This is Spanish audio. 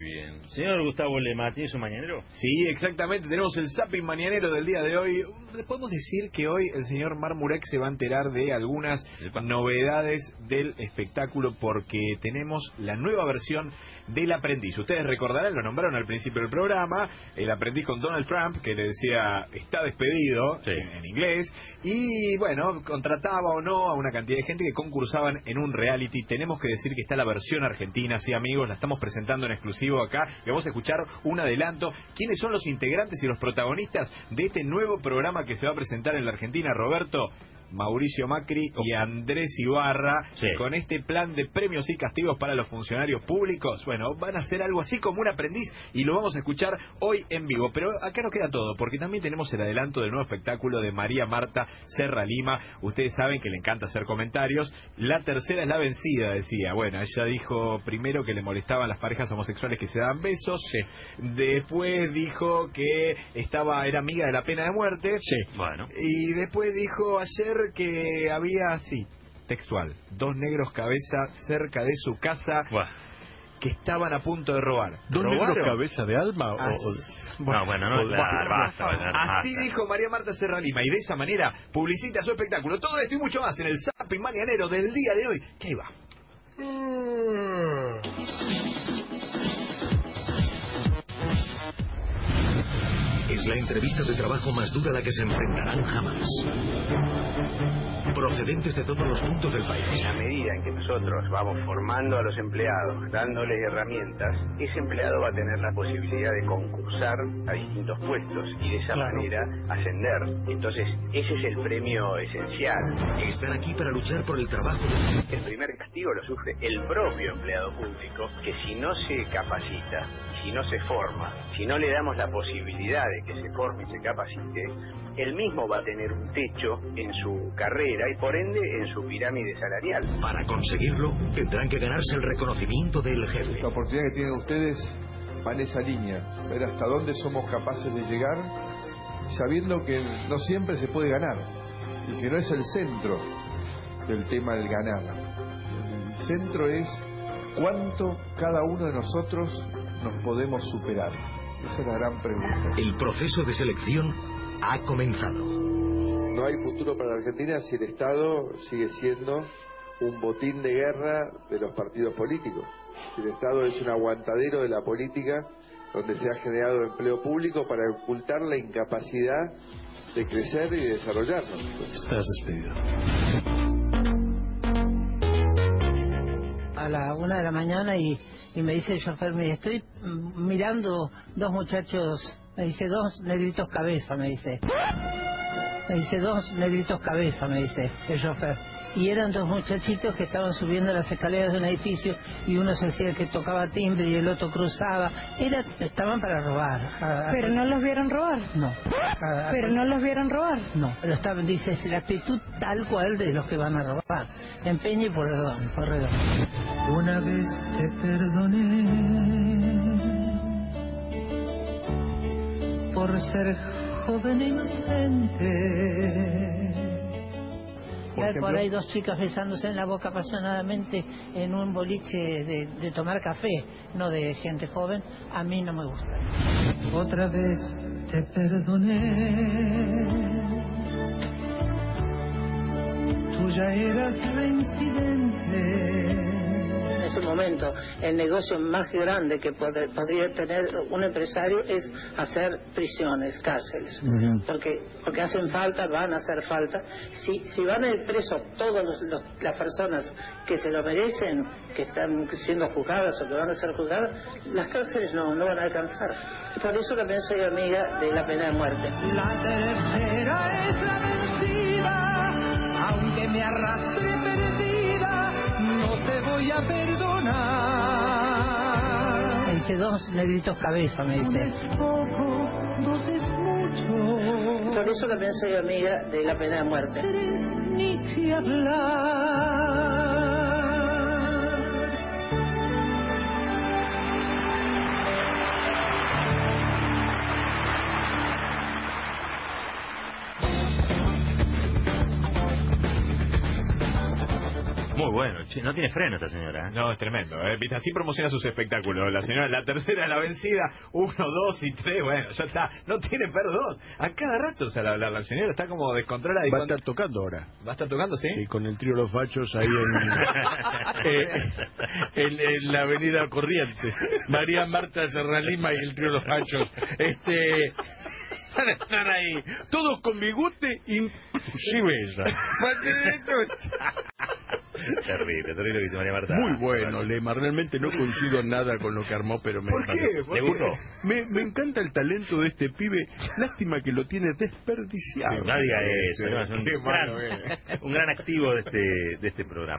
Bien. Señor Gustavo Lema, ¿tiene su mañanero? Sí, exactamente. Tenemos el zapping mañanero del día de hoy. Podemos decir que hoy el señor Marmurek se va a enterar de algunas novedades del espectáculo porque tenemos la nueva versión del aprendiz. Ustedes recordarán, lo nombraron al principio del programa, el aprendiz con Donald Trump, que le decía está despedido en, en inglés. Y bueno, contrataba o no a una cantidad de gente que concursaban en un reality. Tenemos que decir que está la versión argentina, sí amigos, la estamos presentando en exclusiva acá y vamos a escuchar un adelanto. ¿Quiénes son los integrantes y los protagonistas de este nuevo programa que se va a presentar en la Argentina? Roberto, Mauricio Macri y Andrés Ibarra con este plan de premios y castigos para los funcionarios públicos. Bueno, van a hacer algo así como un aprendiz y lo vamos a escuchar hoy en vivo. Pero acá no queda todo, porque también tenemos el adelanto del nuevo espectáculo de María Marta Serra Lima. Ustedes saben que le encanta hacer comentarios. La tercera es la vencida, decía. Bueno, ella dijo primero que le molestaban las parejas homosexuales que se dan besos. Después dijo que estaba era amiga de la pena de muerte. Bueno. Y después dijo ayer que había, así textual, dos negros cabeza cerca de su casa que estaban a punto de robar. ¿Dos negros cabeza de alma? no, bueno, no, Así dijo María Marta Serralima y de esa manera publicita su espectáculo. Todo esto y mucho más en el Zapping Mañanero del día de hoy. Que ahí va. Es la entrevista de trabajo más dura a la que se enfrentarán jamás. Procedentes de todos los puntos del país. En la medida en que nosotros vamos formando a los empleados, dándoles herramientas, ese empleado va a tener la posibilidad de concursar a distintos puestos y de esa manera ascender. Entonces, ese es el premio esencial. Están aquí para luchar por el trabajo. El primer castigo lo sufre el propio empleado público, que si no se capacita, si no se forma, si no le damos la posibilidad de que se forme y se capacite, él mismo va a tener un techo en su carrera y por ende en su pirámide salarial. Para conseguirlo, tendrán que ganarse el reconocimiento del jefe. La oportunidad que tienen ustedes va en esa línea, ver hasta dónde somos capaces de llegar, sabiendo que no siempre se puede ganar y que no es el centro del tema del ganar. El centro es cuánto cada uno de nosotros nos podemos superar. Esa es la gran pregunta. El proceso de selección ha comenzado. No hay futuro para la Argentina si el Estado sigue siendo un botín de guerra de los partidos políticos. Si el Estado es un aguantadero de la política donde se ha generado empleo público para ocultar la incapacidad de crecer y desarrollarnos. Estás despedido. A la una de la mañana y y me dice el chofer, me estoy mirando dos muchachos, me dice dos negritos cabeza, me dice. Me dice dos negritos cabeza, me dice el chofer. Y eran dos muchachitos que estaban subiendo las escaleras de un edificio y uno se hacía que tocaba timbre y el otro cruzaba. Era, estaban para robar. ¿Pero no los vieron robar? No. ¿Pero no los vieron robar? No. Pero estaban, dice, es la actitud tal cual de los que van a robar. Empeño y por redón, por redón. Una vez te perdoné por ser joven e inocente. Por, por ahí dos chicas besándose en la boca apasionadamente en un boliche de, de, tomar café, no de gente joven, a mí no me gusta. Otra vez te perdoné. Tú ya eras reincidente en ese momento el negocio más grande que podría tener un empresario es hacer prisiones, cárceles, porque porque hacen falta, van a hacer falta. Si, si van a ir presos todas las personas que se lo merecen, que están siendo juzgadas o que van a ser juzgadas, las cárceles no, no van a alcanzar. Por eso también soy amiga de la pena de muerte. La tercera es la vencida, aunque me arrastre perdida, perdonar. Me dice dos negritos cabeza, me dice. Uno es poco, dos es mucho. Por eso también soy amiga de la pena de muerte. Tres ni que hablar. Bueno. Che, no tiene freno esta señora. ¿eh? No, es tremendo. ¿eh? Viste, Así promociona sus espectáculos. La señora, la tercera, la vencida, uno, dos y tres, bueno, ya está. No tiene perdón. A cada rato sale a hablar la señora, está como descontrolada. y Va a cuando- estar tocando ahora. ¿Va a estar tocando, sí? Sí, con el trío Los Fachos ahí en, eh, en, en la avenida Corrientes. María Marta Serralima y el trío Los Fachos. Este, van a estar ahí. Todos con bigote, inclusive ella. terrible, terrible que dice María Marta. Muy bueno, Lema. Realmente no coincido en nada con lo que armó, pero me ¿Por qué? ¿Por ¿Le qué? gustó? Me, me encanta el talento de este pibe. Lástima que lo tiene desperdiciado. No diga eso, no, es un, gran, es. un gran activo de este, de este programa.